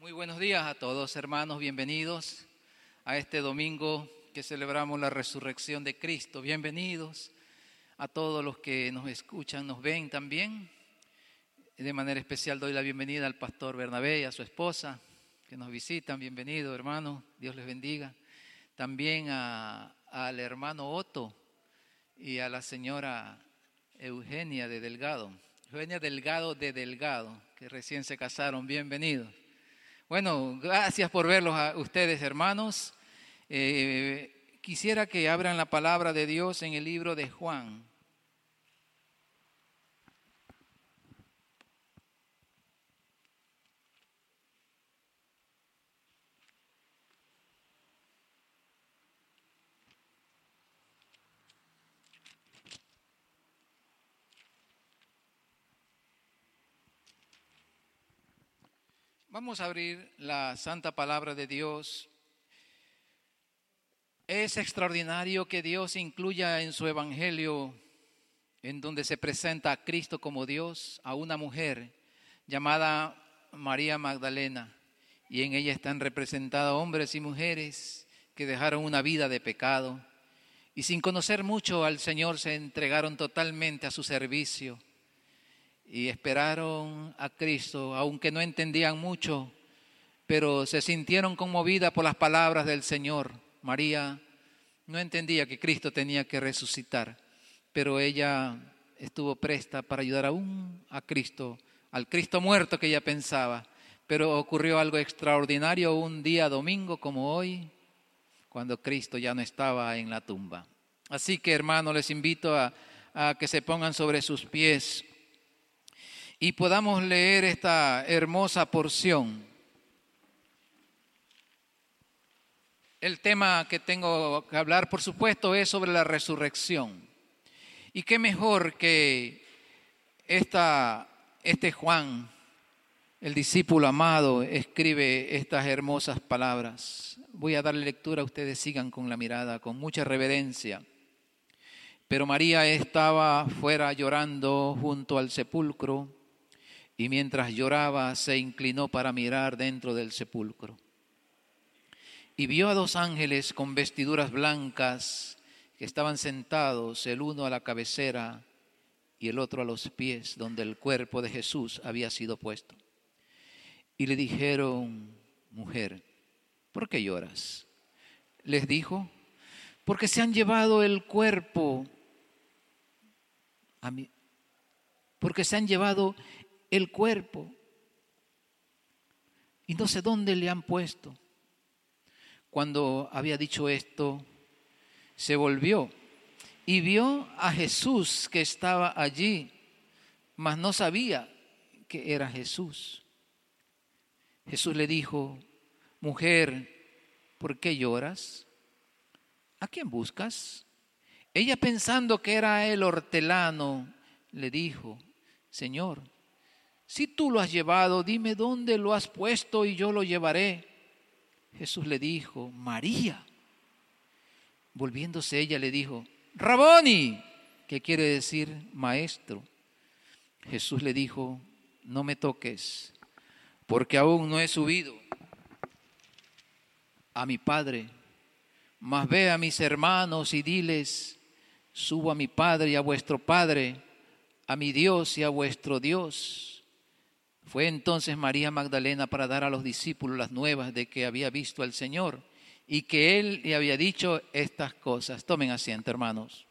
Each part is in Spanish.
Muy buenos días a todos, hermanos. Bienvenidos a este domingo que celebramos la resurrección de Cristo. Bienvenidos a todos los que nos escuchan, nos ven también. De manera especial doy la bienvenida al pastor Bernabé y a su esposa que nos visitan. Bienvenido, hermano. Dios les bendiga. También al hermano Otto y a la señora Eugenia de Delgado. Eugenia Delgado de Delgado, que recién se casaron. Bienvenidos. Bueno, gracias por verlos a ustedes, hermanos. Eh, quisiera que abran la palabra de Dios en el libro de Juan. Vamos a abrir la santa palabra de Dios. Es extraordinario que Dios incluya en su evangelio, en donde se presenta a Cristo como Dios, a una mujer llamada María Magdalena. Y en ella están representados hombres y mujeres que dejaron una vida de pecado y sin conocer mucho al Señor se entregaron totalmente a su servicio y esperaron a Cristo, aunque no entendían mucho, pero se sintieron conmovidas por las palabras del Señor. María no entendía que Cristo tenía que resucitar, pero ella estuvo presta para ayudar aún a Cristo, al Cristo muerto que ella pensaba. Pero ocurrió algo extraordinario un día domingo como hoy, cuando Cristo ya no estaba en la tumba. Así que hermanos, les invito a, a que se pongan sobre sus pies y podamos leer esta hermosa porción. El tema que tengo que hablar, por supuesto, es sobre la resurrección. Y qué mejor que esta, este Juan, el discípulo amado, escribe estas hermosas palabras. Voy a darle lectura, ustedes sigan con la mirada, con mucha reverencia. Pero María estaba fuera llorando junto al sepulcro y mientras lloraba se inclinó para mirar dentro del sepulcro. Y vio a dos ángeles con vestiduras blancas que estaban sentados, el uno a la cabecera y el otro a los pies, donde el cuerpo de Jesús había sido puesto. Y le dijeron, mujer, ¿por qué lloras? Les dijo, porque se han llevado el cuerpo a mí, porque se han llevado el cuerpo. Y no sé dónde le han puesto. Cuando había dicho esto, se volvió y vio a Jesús que estaba allí, mas no sabía que era Jesús. Jesús le dijo, mujer, ¿por qué lloras? ¿A quién buscas? Ella pensando que era el hortelano, le dijo, Señor, si tú lo has llevado, dime dónde lo has puesto y yo lo llevaré. Jesús le dijo, María. Volviéndose ella le dijo, Raboni, que quiere decir maestro. Jesús le dijo, no me toques, porque aún no he subido a mi Padre, mas ve a mis hermanos y diles, subo a mi Padre y a vuestro Padre, a mi Dios y a vuestro Dios. Fue entonces María Magdalena para dar a los discípulos las nuevas de que había visto al Señor y que Él le había dicho estas cosas. Tomen asiento, hermanos.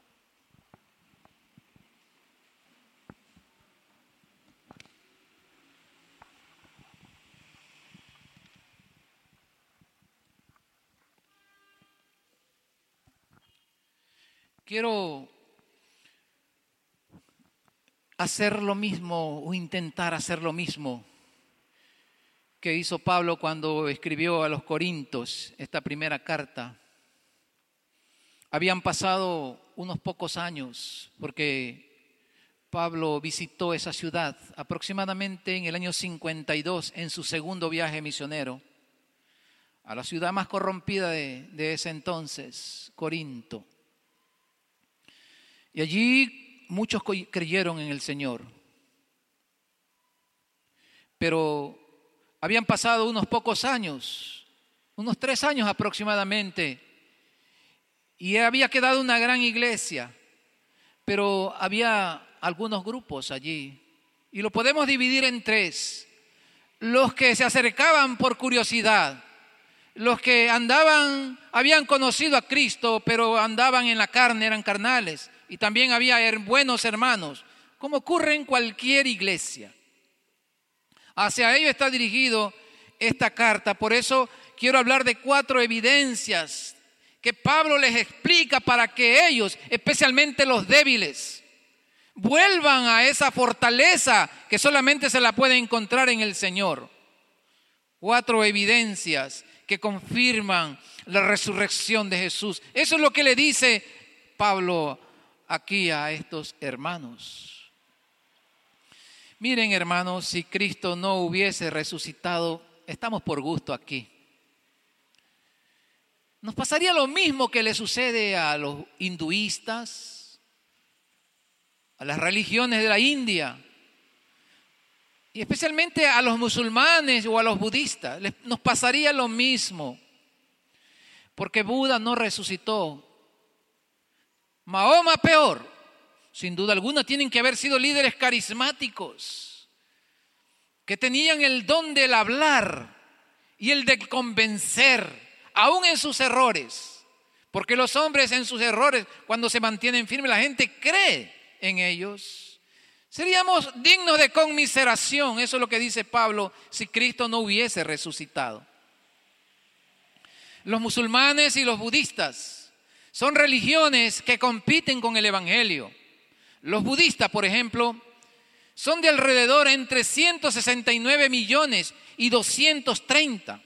Quiero hacer lo mismo o intentar hacer lo mismo que hizo Pablo cuando escribió a los Corintios esta primera carta. Habían pasado unos pocos años porque Pablo visitó esa ciudad aproximadamente en el año 52 en su segundo viaje misionero a la ciudad más corrompida de, de ese entonces, Corinto. Y allí muchos creyeron en el Señor, pero habían pasado unos pocos años, unos tres años aproximadamente, y había quedado una gran iglesia, pero había algunos grupos allí, y lo podemos dividir en tres. Los que se acercaban por curiosidad, los que andaban, habían conocido a Cristo, pero andaban en la carne, eran carnales, y también había buenos hermanos, como ocurre en cualquier iglesia. Hacia ellos está dirigido esta carta. Por eso quiero hablar de cuatro evidencias que Pablo les explica para que ellos, especialmente los débiles, vuelvan a esa fortaleza que solamente se la puede encontrar en el Señor. Cuatro evidencias que confirman la resurrección de Jesús. Eso es lo que le dice Pablo aquí a estos hermanos. Miren hermanos, si Cristo no hubiese resucitado, estamos por gusto aquí. Nos pasaría lo mismo que le sucede a los hinduistas, a las religiones de la India, y especialmente a los musulmanes o a los budistas. Nos pasaría lo mismo, porque Buda no resucitó. Mahoma peor sin duda alguna, tienen que haber sido líderes carismáticos, que tenían el don del hablar y el de convencer, aún en sus errores. Porque los hombres en sus errores, cuando se mantienen firmes, la gente cree en ellos. Seríamos dignos de conmiseración, eso es lo que dice Pablo, si Cristo no hubiese resucitado. Los musulmanes y los budistas son religiones que compiten con el Evangelio. Los budistas, por ejemplo, son de alrededor entre 169 millones y 230.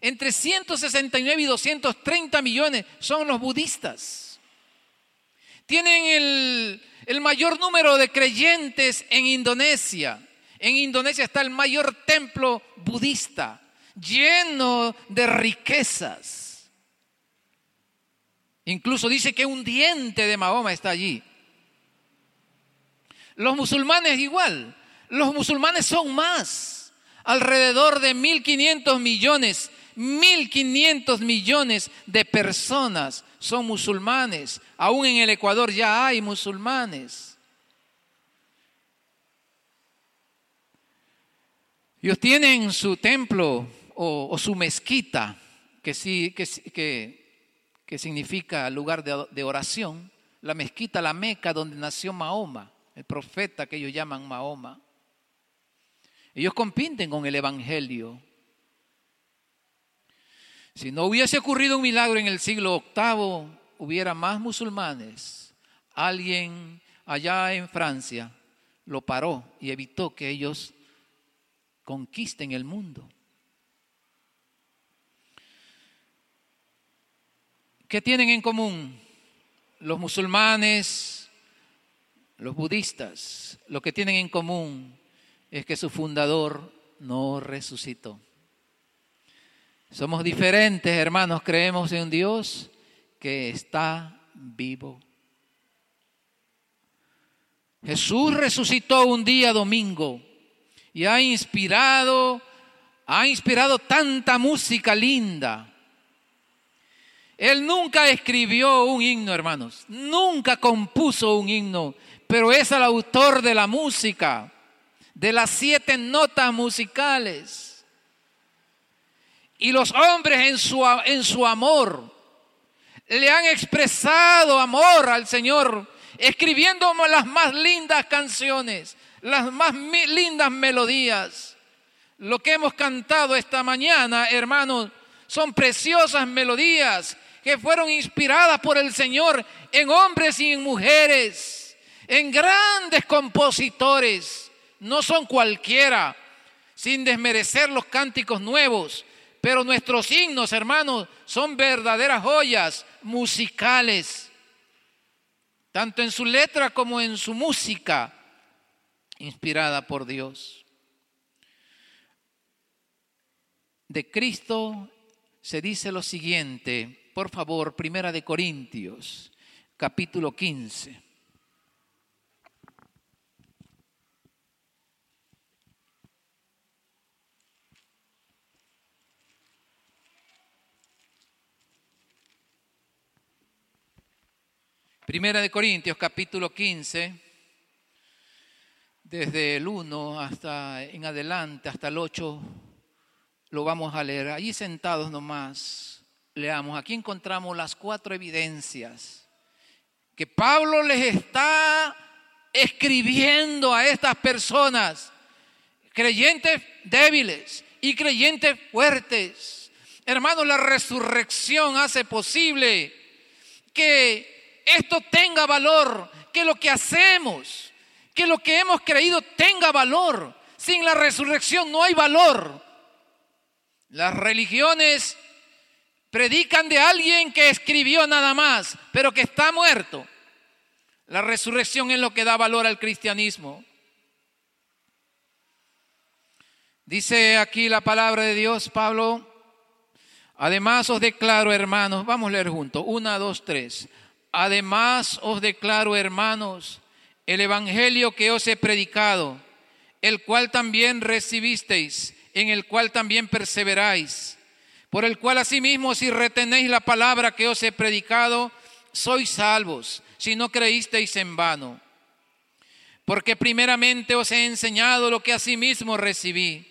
Entre 169 y 230 millones son los budistas. Tienen el, el mayor número de creyentes en Indonesia. En Indonesia está el mayor templo budista, lleno de riquezas. Incluso dice que un diente de Mahoma está allí. Los musulmanes igual. Los musulmanes son más. Alrededor de 1.500 millones, 1.500 millones de personas son musulmanes. Aún en el Ecuador ya hay musulmanes. Ellos tienen su templo o, su mezquita, que, sí, que, que significa lugar de, de oración, la mezquita, la Meca, donde nació Mahoma el profeta que ellos llaman Mahoma. Ellos compiten con el Evangelio. Si no hubiese ocurrido un milagro en el siglo VIII, hubiera más musulmanes. Alguien allá en Francia lo paró y evitó que ellos conquisten el mundo. ¿Qué tienen en común los musulmanes, los budistas lo que tienen en común es que su fundador no resucitó. Somos diferentes, hermanos, creemos en un Dios que está vivo. Jesús resucitó un día domingo y ha inspirado, ha inspirado tanta música linda. Él nunca escribió un himno, hermanos, nunca compuso un himno, pero es el autor de la música, de las siete notas musicales. Y los hombres en su, en su amor le han expresado amor al Señor, escribiendo las más lindas canciones, las más lindas melodías. Lo que hemos cantado esta mañana, hermanos, son preciosas melodías que fueron inspiradas por el Señor en hombres y en mujeres en grandes compositores, no son cualquiera, sin desmerecer los cánticos nuevos, pero nuestros himnos, hermanos, son verdaderas joyas musicales, tanto en su letra como en su música, inspirada por Dios. De Cristo se dice lo siguiente, por favor, Primera de Corintios, capítulo 15. Primera de Corintios, capítulo 15, desde el 1 hasta en adelante, hasta el 8 lo vamos a leer. Allí sentados nomás, leamos. Aquí encontramos las cuatro evidencias que Pablo les está escribiendo a estas personas, creyentes débiles y creyentes fuertes. Hermanos, la resurrección hace posible que esto tenga valor, que lo que hacemos, que lo que hemos creído tenga valor. Sin la resurrección no hay valor. Las religiones predican de alguien que escribió nada más, pero que está muerto. La resurrección es lo que da valor al cristianismo. Dice aquí la palabra de Dios, Pablo. Además os declaro, hermanos, vamos a leer juntos, una, dos, tres. Además os declaro, hermanos, el evangelio que os he predicado, el cual también recibisteis, en el cual también perseveráis, por el cual asimismo si retenéis la palabra que os he predicado, sois salvos, si no creísteis en vano. Porque primeramente os he enseñado lo que asimismo recibí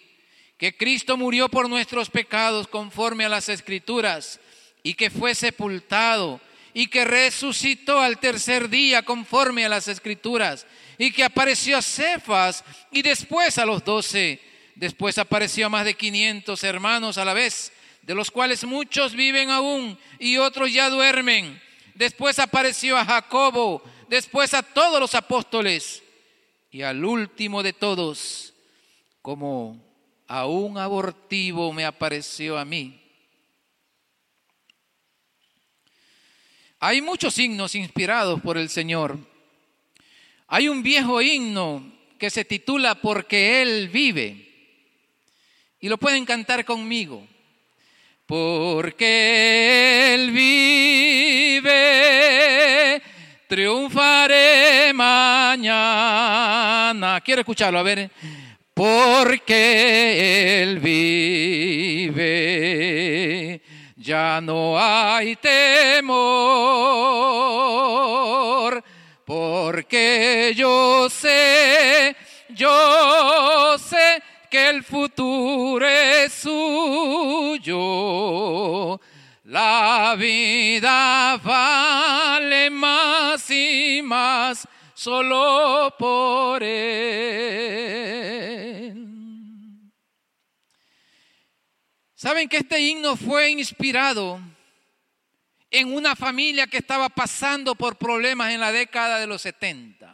que Cristo murió por nuestros pecados conforme a las escrituras y que fue sepultado y que resucitó al tercer día conforme a las escrituras y que apareció a Cefas y después a los doce. Después apareció a más de 500 hermanos a la vez, de los cuales muchos viven aún y otros ya duermen. Después apareció a Jacobo, después a todos los apóstoles y al último de todos, como a un abortivo me apareció a mí. Hay muchos himnos inspirados por el Señor. Hay un viejo himno que se titula Porque Él vive. Y lo pueden cantar conmigo. Porque Él vive, triunfaré mañana. Quiero escucharlo, a ver porque Él vive. Ya no hay temor, porque yo sé, yo sé que el futuro es suyo. La vida vale más y más solo por Él. ¿Saben que este himno fue inspirado en una familia que estaba pasando por problemas en la década de los 70?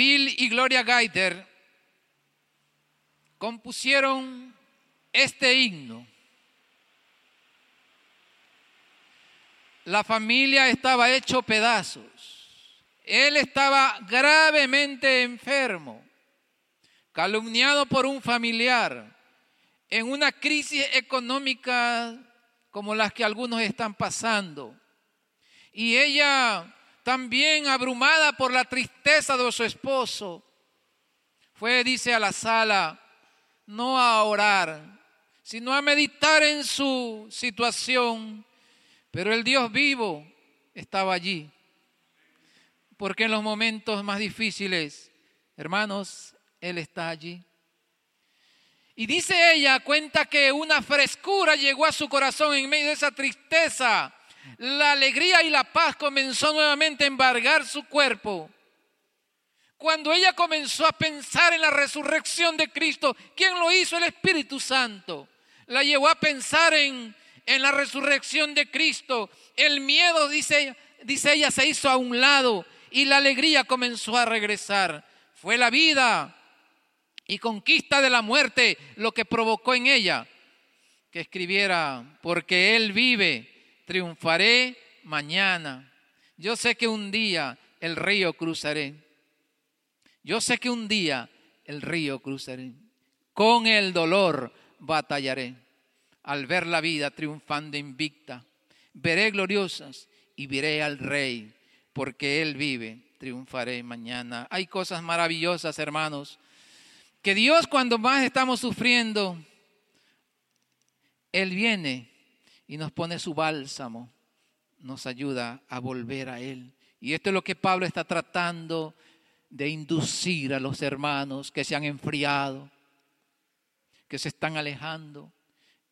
Bill y Gloria Gaiter compusieron este himno la familia estaba hecho pedazos. Él estaba gravemente enfermo, calumniado por un familiar, en una crisis económica como las que algunos están pasando. Y ella también abrumada por la tristeza de su esposo, fue, dice, a la sala, no a orar, sino a meditar en su situación pero el Dios vivo estaba allí. Porque en los momentos más difíciles, hermanos, Él está allí. Y dice ella, cuenta que una frescura llegó a su corazón en medio de esa tristeza. La alegría y la paz comenzó nuevamente a embargar su cuerpo. Cuando ella comenzó a pensar en la resurrección de Cristo, ¿quién lo hizo? El Espíritu Santo. La llevó a pensar en en la resurrección de Cristo, el miedo, dice, dice ella, se hizo a un lado y la alegría comenzó a regresar. Fue la vida y conquista de la muerte lo que provocó en ella que escribiera, porque Él vive, triunfaré mañana. Yo sé que un día el río cruzaré. Yo sé que un día el río cruzaré. Con el dolor batallaré al ver la vida triunfando invicta. Veré gloriosas y veré al Rey, porque Él vive, triunfaré mañana. Hay cosas maravillosas, hermanos, que Dios cuando más estamos nos ayuda a volver a Él. Y esto es lo que Pablo está tratando de inducir a los hermanos que se han enfriado, que se están alejando.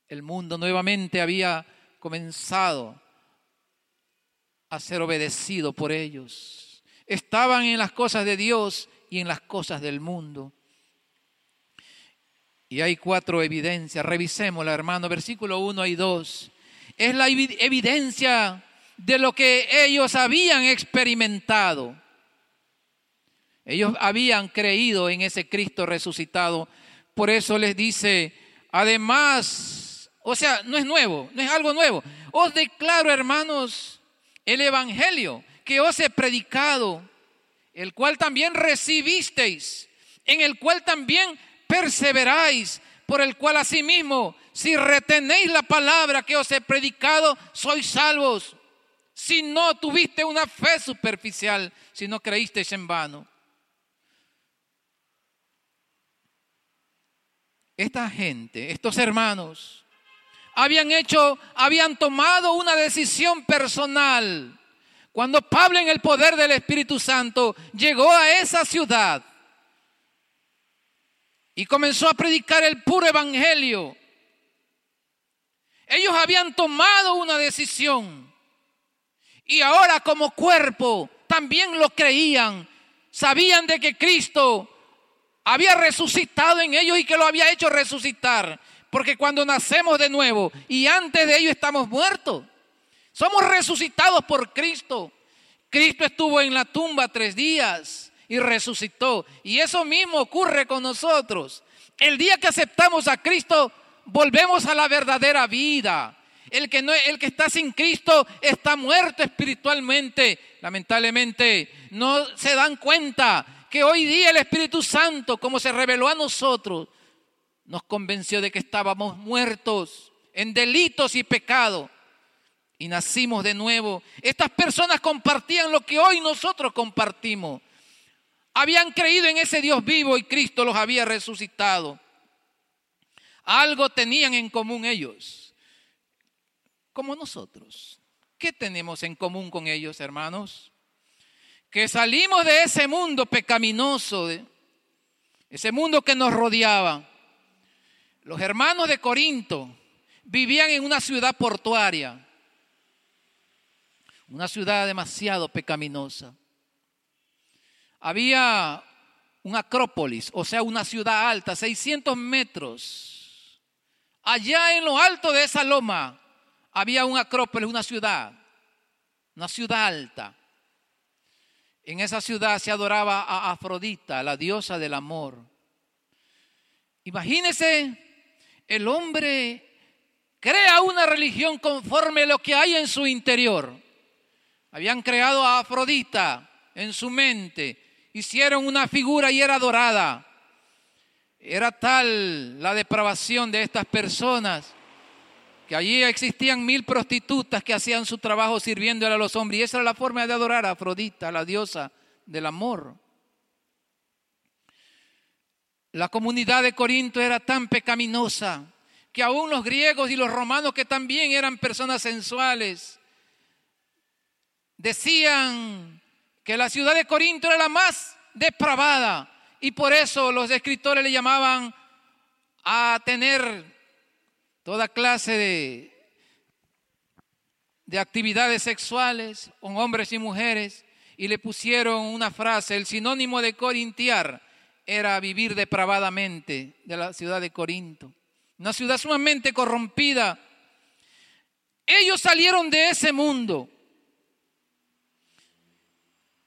El mundo nuevamente había comenzado a ser obedecido por ellos. Estaban en las cosas de Dios y en las cosas del mundo. Y hay cuatro evidencias. Revisémosla, hermano. Versículo 1 y 2. Es la evidencia de lo que ellos habían experimentado. Ellos habían creído en ese Cristo resucitado. Por eso les dice, además, o sea, no es nuevo, no es algo nuevo. Os declaro, hermanos, el Evangelio que os he predicado, el cual también recibisteis, en el cual también perseveráis, por el cual asimismo, si retenéis la palabra que os he predicado, sois salvos. Si no tuviste una fe superficial, si no creísteis en vano. Esta gente, estos hermanos, habían hecho, habían tomado una decisión personal. Cuando Pablo en el poder del Espíritu Santo llegó a esa ciudad, y comenzó a predicar el puro evangelio. Ellos habían tomado una decisión y ahora como cuerpo también lo creían. Sabían de que Cristo había resucitado en ellos y que lo había hecho resucitar. Porque cuando nacemos de nuevo y antes de ello estamos muertos, somos resucitados por Cristo. Cristo estuvo en la tumba tres días y resucitó. Y eso mismo ocurre con nosotros. El día que aceptamos a Cristo, volvemos a la verdadera vida. El que, no, el que está sin Cristo está muerto espiritualmente. Lamentablemente, no se dan cuenta que hoy día el Espíritu Santo, como se reveló a nosotros, nos convenció de que estábamos muertos en delitos y pecados y nacimos de nuevo. Estas personas compartían lo que hoy nosotros compartimos. Habían creído en ese Dios vivo y Cristo los había resucitado. Algo tenían en común ellos, como nosotros. ¿Qué tenemos en común con ellos, hermanos? Que salimos de ese mundo pecaminoso, ese mundo que nos rodeaba. Los hermanos de Corinto vivían en una ciudad portuaria, una ciudad demasiado pecaminosa había un acrópolis, o sea, una ciudad alta, 600 metros. Allá en lo alto de esa loma había un acrópolis, una ciudad, una ciudad alta. En esa ciudad se adoraba a Afrodita, la diosa del amor. Imagínese, el hombre crea una religión conforme a lo que hay en su interior. Habían creado a Afrodita en su mente hicieron una figura y era adorada. Era tal la depravación de estas personas que allí existían mil prostitutas que hacían su trabajo sirviéndole a los hombres. Y esa era la forma de adorar a Afrodita, la diosa del amor. La comunidad de Corinto era tan pecaminosa que aún los griegos y los romanos, que también eran personas sensuales, decían que la ciudad de Corinto era la más depravada y por eso los escritores le llamaban a tener toda clase de, de actividades sexuales con hombres y mujeres y le pusieron una frase, el sinónimo de corintiar era vivir depravadamente de la ciudad de Corinto, una ciudad sumamente corrompida. Ellos salieron de ese mundo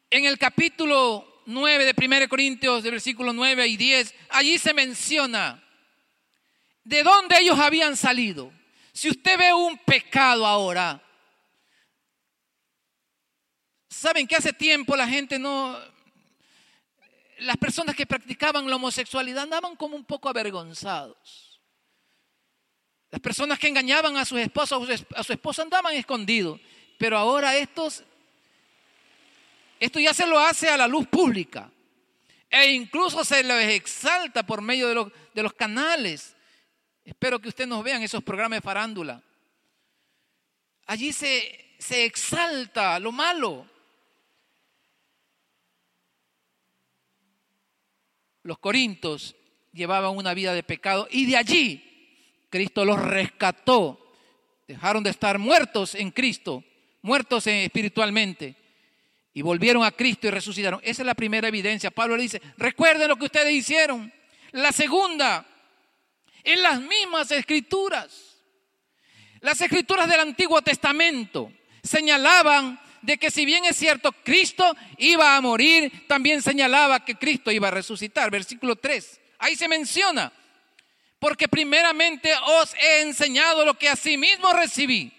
en el capítulo 9 de 1 Corintios, del versículo 9 y 10, allí se menciona de dónde ellos habían salido. Si usted ve un pecado ahora, saben que hace tiempo la gente no, las personas que practicaban la homosexualidad andaban como un poco avergonzados. Las personas que engañaban a sus esposos, a su esposa andaban escondidos. Pero ahora estos esto ya se lo hace a la luz pública. E incluso se les exalta por medio de los, canales. Espero que ustedes nos vean esos programas de farándula. Allí se, se exalta lo malo. Los corintos llevaban una vida de pecado y de allí Cristo los rescató. Dejaron de estar muertos en Cristo, muertos espiritualmente y volvieron a Cristo y resucitaron. Esa es la primera evidencia. Pablo le dice, recuerden lo que ustedes hicieron. La segunda, en las mismas escrituras. Las escrituras del Antiguo Testamento señalaban de que si bien es cierto Cristo iba a morir, también señalaba que Cristo iba a resucitar. Versículo 3. Ahí se menciona, porque primeramente os he enseñado lo que asimismo recibí,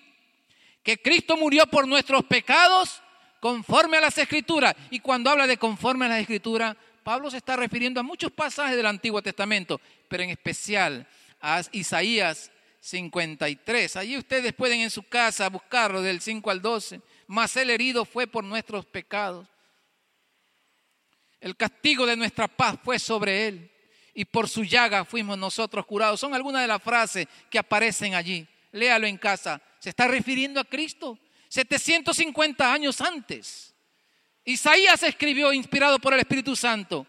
que Cristo murió por nuestros pecados conforme a las escrituras. Y cuando habla de conforme a las escrituras, Pablo se está refiriendo a muchos pasajes del Antiguo Testamento, pero en especial a Isaías 53. Allí ustedes pueden en su casa buscarlo del 5 al 12. Mas el herido fue por nuestros pecados. El castigo de nuestra paz fue sobre él y por su llaga fuimos nosotros curados. Son algunas de las frases que aparecen allí. Léalo en casa. Se está refiriendo a Cristo. 750 años antes. Isaías escribió inspirado por el Espíritu Santo.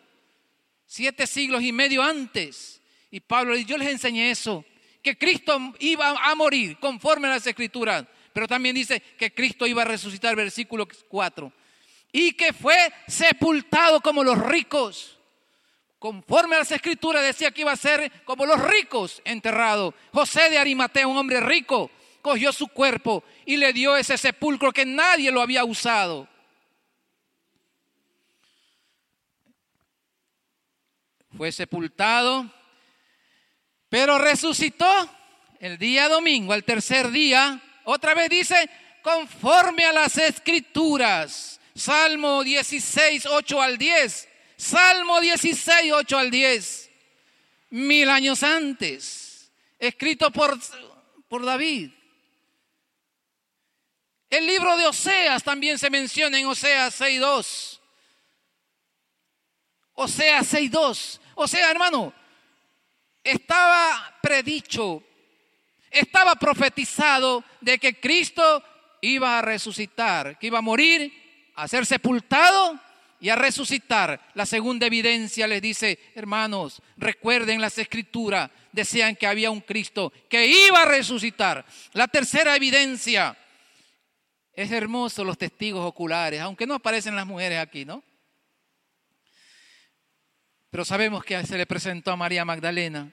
Siete siglos y medio antes. Y Pablo, yo les enseñé eso. Que Cristo iba a morir conforme a las escrituras. Pero también dice que Cristo iba a resucitar, versículo 4. Y que fue sepultado como los ricos conforme a las escrituras decía que iba a ser como los ricos enterrado. José de Arimatea, un hombre rico, cogió su cuerpo y le dio ese sepulcro que nadie lo había usado. Fue sepultado, pero resucitó el día domingo, al tercer día. Otra vez dice, conforme a las escrituras. Salmo 16, 8 al 10. Salmo 16, 8 al 10, mil años antes, escrito por, por David. El libro de Oseas también se menciona en Oseas 6.2. Oseas 6.2. O sea, hermano, estaba predicho, estaba profetizado de que Cristo iba a resucitar, que iba a morir, a ser sepultado y a resucitar. La segunda evidencia les dice, hermanos, recuerden las escrituras, decían que había un Cristo que iba a resucitar. La tercera evidencia, es hermoso los testigos oculares, aunque no aparecen las mujeres aquí, ¿no? Pero sabemos que se le presentó a María Magdalena.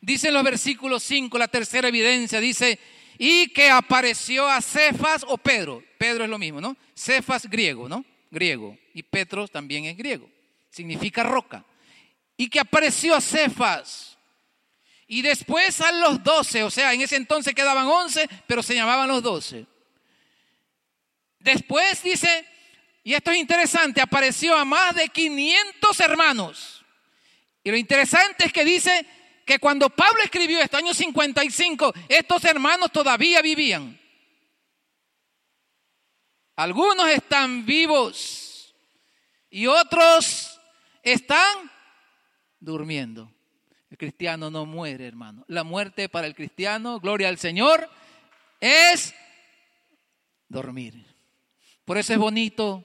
Dice en los versículos 5, la tercera evidencia, dice, y que apareció a Cefas o Pedro. Pedro es lo mismo, ¿no? Cefas griego, ¿no? griego, y Petros también es griego, significa roca, y que apareció a Cefas, y después a los doce, o sea, en ese entonces quedaban once, pero se llamaban los doce. Después dice, y esto es interesante, apareció a más de 500 hermanos. Y lo interesante es que dice que cuando Pablo escribió este año 55, estos hermanos todavía vivían. Algunos están vivos y otros están durmiendo. El cristiano no muere, hermano. La muerte para el cristiano, gloria al Señor, es dormir. Por eso es bonito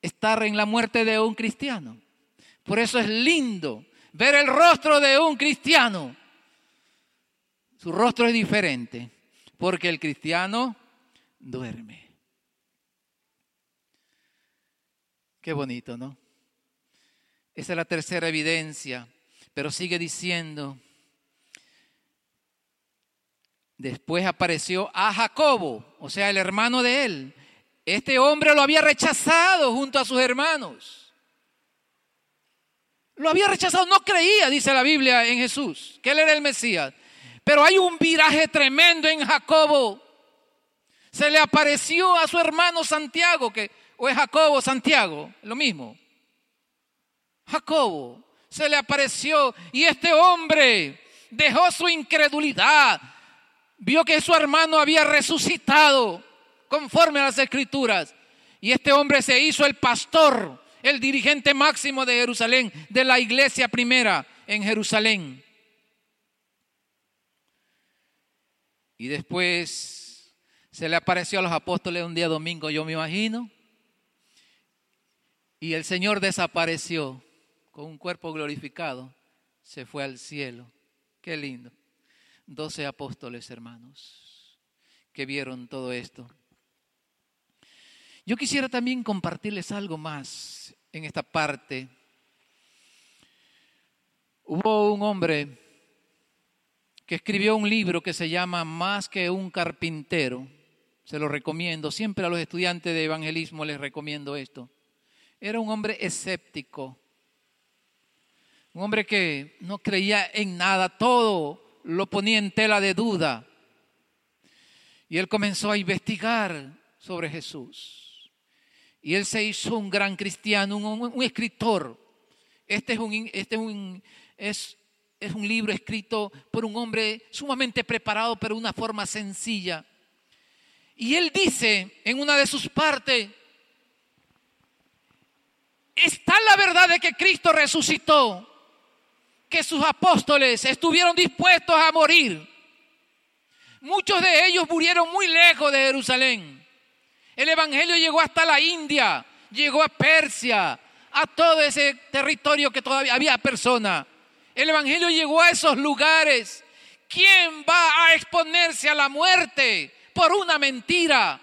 estar en la muerte de un cristiano. Por eso es lindo ver el rostro de un cristiano. Su rostro es diferente, porque el cristiano duerme. Qué bonito, ¿no? Esa es la tercera evidencia, pero sigue diciendo, después apareció a Jacobo, o sea, el hermano de él. Este hombre lo había rechazado junto a sus hermanos. Lo había rechazado, no creía, dice la Biblia, en Jesús, que él era el Mesías. Pero hay un viraje tremendo en Jacobo. Se le apareció a su hermano Santiago, que ¿O es Jacobo Santiago? Lo mismo. Jacobo se le apareció y este hombre dejó su incredulidad. Vio que su hermano había resucitado conforme a las escrituras. Y este hombre se hizo el pastor, el dirigente máximo de Jerusalén, de la iglesia primera en Jerusalén. Y después Se le apareció a los apóstoles un día domingo, yo me imagino. Y el Señor desapareció con un cuerpo glorificado. Se fue al cielo. Qué lindo. Doce apóstoles, hermanos, que vieron todo esto. Yo quisiera también compartirles algo más en esta parte. Hubo un hombre que escribió un libro que se llama Más que un carpintero. Se lo recomiendo. Siempre a los estudiantes de evangelismo les recomiendo esto. Era un hombre escéptico. Un hombre que no creía en nada. Todo lo ponía en tela de duda. Y él comenzó a investigar sobre Jesús. Y él se hizo un gran cristiano, un, escritor. Este, es un, este es, un, libro escrito por un hombre sumamente preparado, pero de una forma sencilla. Y él dice en una de sus partes, está la verdad de que Cristo resucitó, que sus apóstoles estuvieron dispuestos a morir. Muchos de ellos murieron muy lejos de Jerusalén. El Evangelio llegó hasta la India, llegó a Persia, a todo ese territorio que todavía había personas. El Evangelio llegó a esos lugares. ¿Quién va a exponerse a la muerte por una mentira?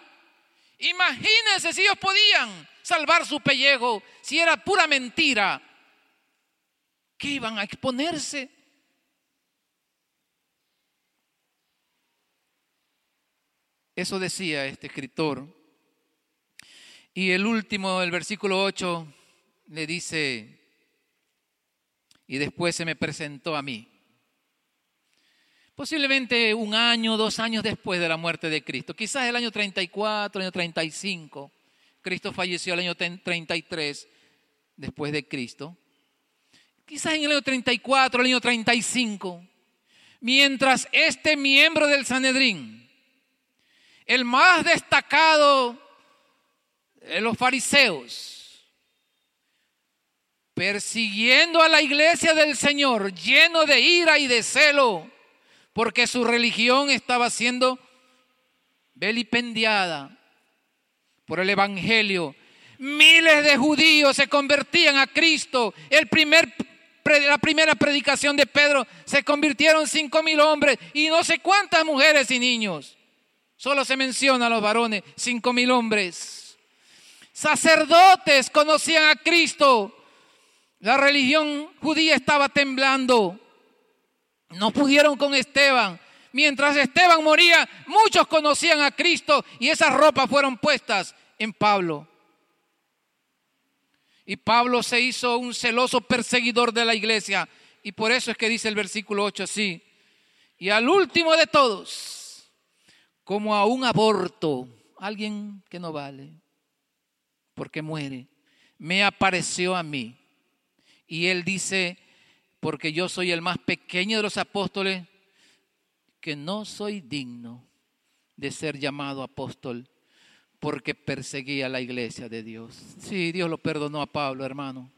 Imagínense si ellos podían salvar su pellejo, si era pura mentira. ¿Qué iban a exponerse? Eso decía este escritor y el último, el versículo 8, le dice, y después se me presentó a mí. Posiblemente un año, dos años después de la muerte de Cristo, quizás el año 34, el año 35. Cristo falleció el año 33 después de Cristo. Quizás en el año 34, el año 35. Mientras este miembro del Sanedrín, el más destacado los fariseos, persiguiendo a la iglesia del Señor, lleno de ira y de celo, porque su religión estaba siendo vilipendiada por el Evangelio. Miles de judíos se convertían a Cristo. El primer, la primera predicación de Pedro se convirtieron cinco mil hombres y no sé cuántas mujeres y niños. Solo se menciona a los varones, cinco mil hombres sacerdotes conocían a Cristo. La religión judía estaba temblando. No pudieron con Esteban. Mientras Esteban moría, muchos conocían a Cristo y esas ropas fueron puestas en Pablo. Y Pablo se hizo un celoso perseguidor de la iglesia. Y por eso es que dice el versículo 8 así. Y al último de todos, como a un aborto, alguien que no vale, porque muere, me apareció a mí. Y él dice, porque yo soy el más pequeño de los apóstoles, que no soy digno de ser llamado apóstol porque perseguía la iglesia de Dios. Sí, Dios lo perdonó a Pablo, hermano,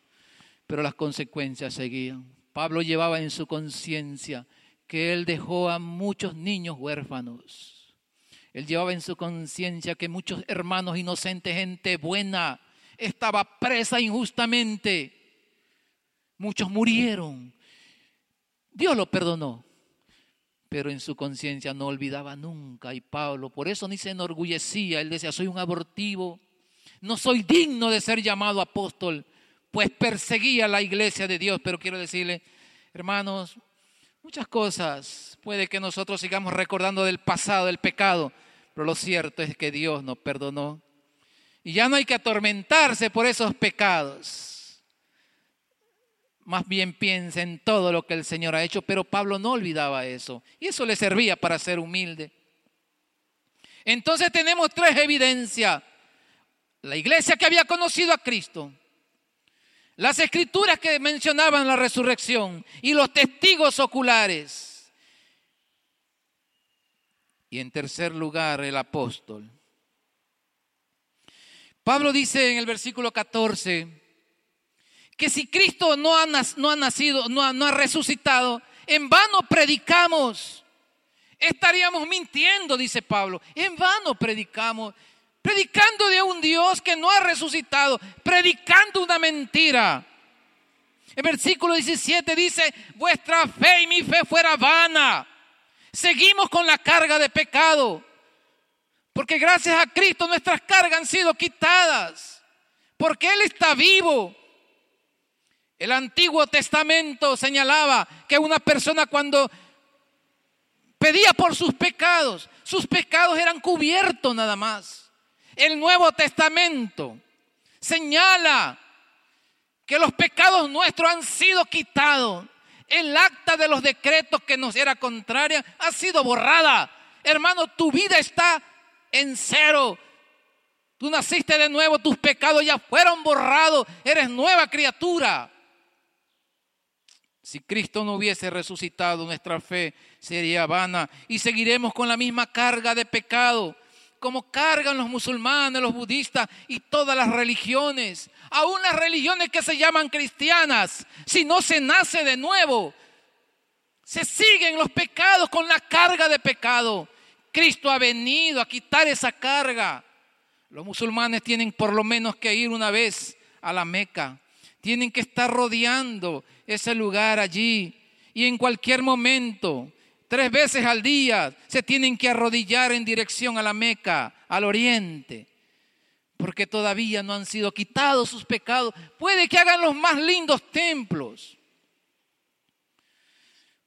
pero las consecuencias seguían. Pablo llevaba en su conciencia que él dejó a muchos niños huérfanos él llevaba en su conciencia que muchos hermanos inocentes, gente buena, estaba presa injustamente. Muchos murieron. Dios lo perdonó. Pero en su conciencia no olvidaba nunca. Y Pablo, por eso ni se enorgullecía. Él decía, soy un abortivo. No soy digno de ser llamado apóstol. Pues perseguía la iglesia de Dios. Pero quiero decirle, hermanos, muchas cosas puede que nosotros sigamos recordando del pasado, del pecado. Pero lo cierto es que Dios nos perdonó. Y ya no hay que atormentarse por esos pecados. Más bien piensa en todo lo que el Señor ha hecho, pero Pablo no olvidaba eso. Y eso le servía para ser humilde. Entonces tenemos tres evidencias. La iglesia que había conocido a Cristo, las escrituras que mencionaban la resurrección y los testigos oculares. Y en tercer lugar, el apóstol. Pablo dice en el versículo 14 que si Cristo no ha, nacido, no ha resucitado, en vano predicamos, estaríamos mintiendo, dice Pablo. En vano predicamos, predicando de un Dios que no ha resucitado, predicando una mentira. El versículo 17 dice, vuestra fe y mi fe fuera vana. Seguimos con la carga de pecado. Porque gracias a Cristo nuestras cargas han sido quitadas. Porque Él está vivo. El Antiguo Testamento señalaba que una persona cuando pedía por sus pecados, sus pecados eran cubiertos nada más. El Nuevo Testamento señala que los pecados nuestros han sido quitados. El acta de los decretos que nos era contraria ha sido borrada. Hermano, tu vida está en cero. Tú naciste de nuevo, tus pecados ya fueron borrados. Eres nueva criatura. Si Cristo no hubiese resucitado, nuestra fe sería vana y seguiremos con la misma carga de pecado, como cargan los musulmanes, los budistas y todas las religiones, aún las religiones que se llaman cristianas. Si no se nace de nuevo, se siguen los pecados con la carga de pecado. Cristo ha venido a quitar esa carga. Los musulmanes tienen por lo menos que ir una vez a la Meca. Tienen que estar rodeando ese lugar allí. Y en cualquier momento, tres veces al día, se tienen que arrodillar en dirección a la Meca, al oriente. Porque todavía no han sido quitados sus pecados. Puede que hagan los más lindos templos.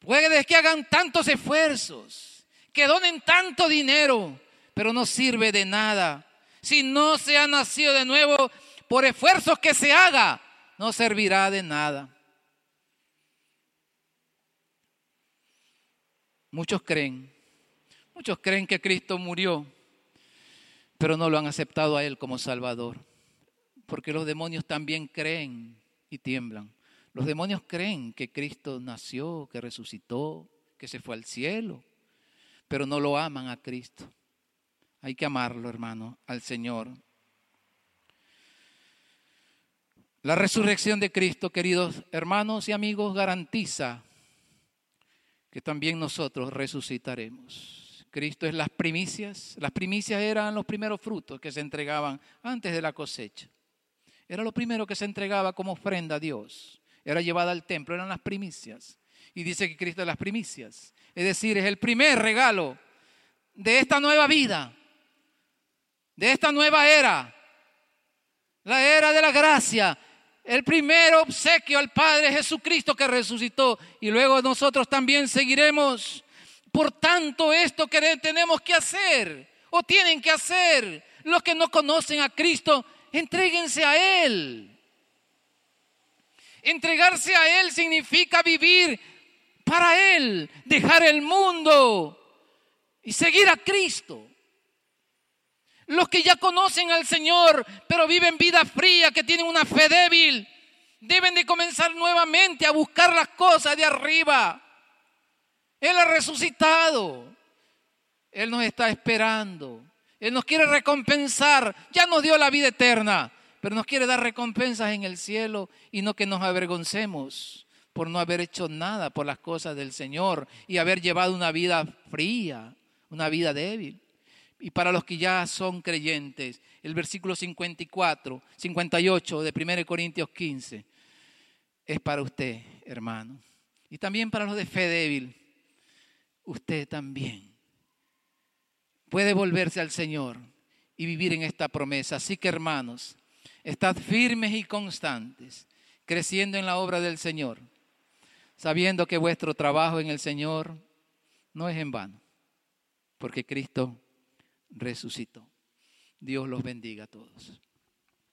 Puede que hagan tantos esfuerzos, que donen tanto dinero, pero no sirve de nada. Si no se ha nacido de nuevo, por esfuerzos que se haga, no servirá de nada. Muchos creen, muchos creen que Cristo murió, pero no lo han aceptado a Él como Salvador. Porque los demonios también creen y tiemblan. Los demonios creen que Cristo nació, que resucitó, que se fue al cielo, pero no lo aman a Cristo. Hay que amarlo, hermano, al Señor. La resurrección de Cristo, queridos hermanos y amigos, garantiza que también nosotros resucitaremos. Cristo es las primicias. Las primicias eran los primeros frutos que se entregaban antes de la cosecha. Era lo primero que se entregaba como ofrenda a Dios. Era llevada al templo, eran las primicias. Y dice que Cristo es las primicias. Es decir, es el primer regalo de esta nueva vida, de esta nueva era, la era de la gracia, el primer obsequio al Padre Jesucristo que resucitó y luego nosotros también seguiremos. Por tanto, esto que tenemos que hacer o tienen que hacer los que no conocen a Cristo, entréguense a Él. Entregarse a Él significa vivir para Él, dejar el mundo y seguir a Cristo. Los que ya conocen al Señor, pero viven vida fría, que tienen una fe débil, deben de comenzar nuevamente a buscar las cosas de arriba. Él ha resucitado. Él nos está esperando. Él nos quiere recompensar. Ya nos dio la vida eterna, pero nos quiere dar recompensas en el cielo y no que nos avergoncemos por no haber hecho nada por las cosas del Señor y haber llevado una vida fría, una vida débil y para los que ya son creyentes. El versículo 54, 58 de 1 Corintios 15 es para usted, hermano. Y también para los de fe débil, usted también puede volverse al Señor y vivir en esta promesa. Así que, hermanos, estad firmes y constantes, creciendo en la obra del Señor, sabiendo que vuestro trabajo en el Señor no es en vano, porque Cristo resucitó. Dios los bendiga a todos.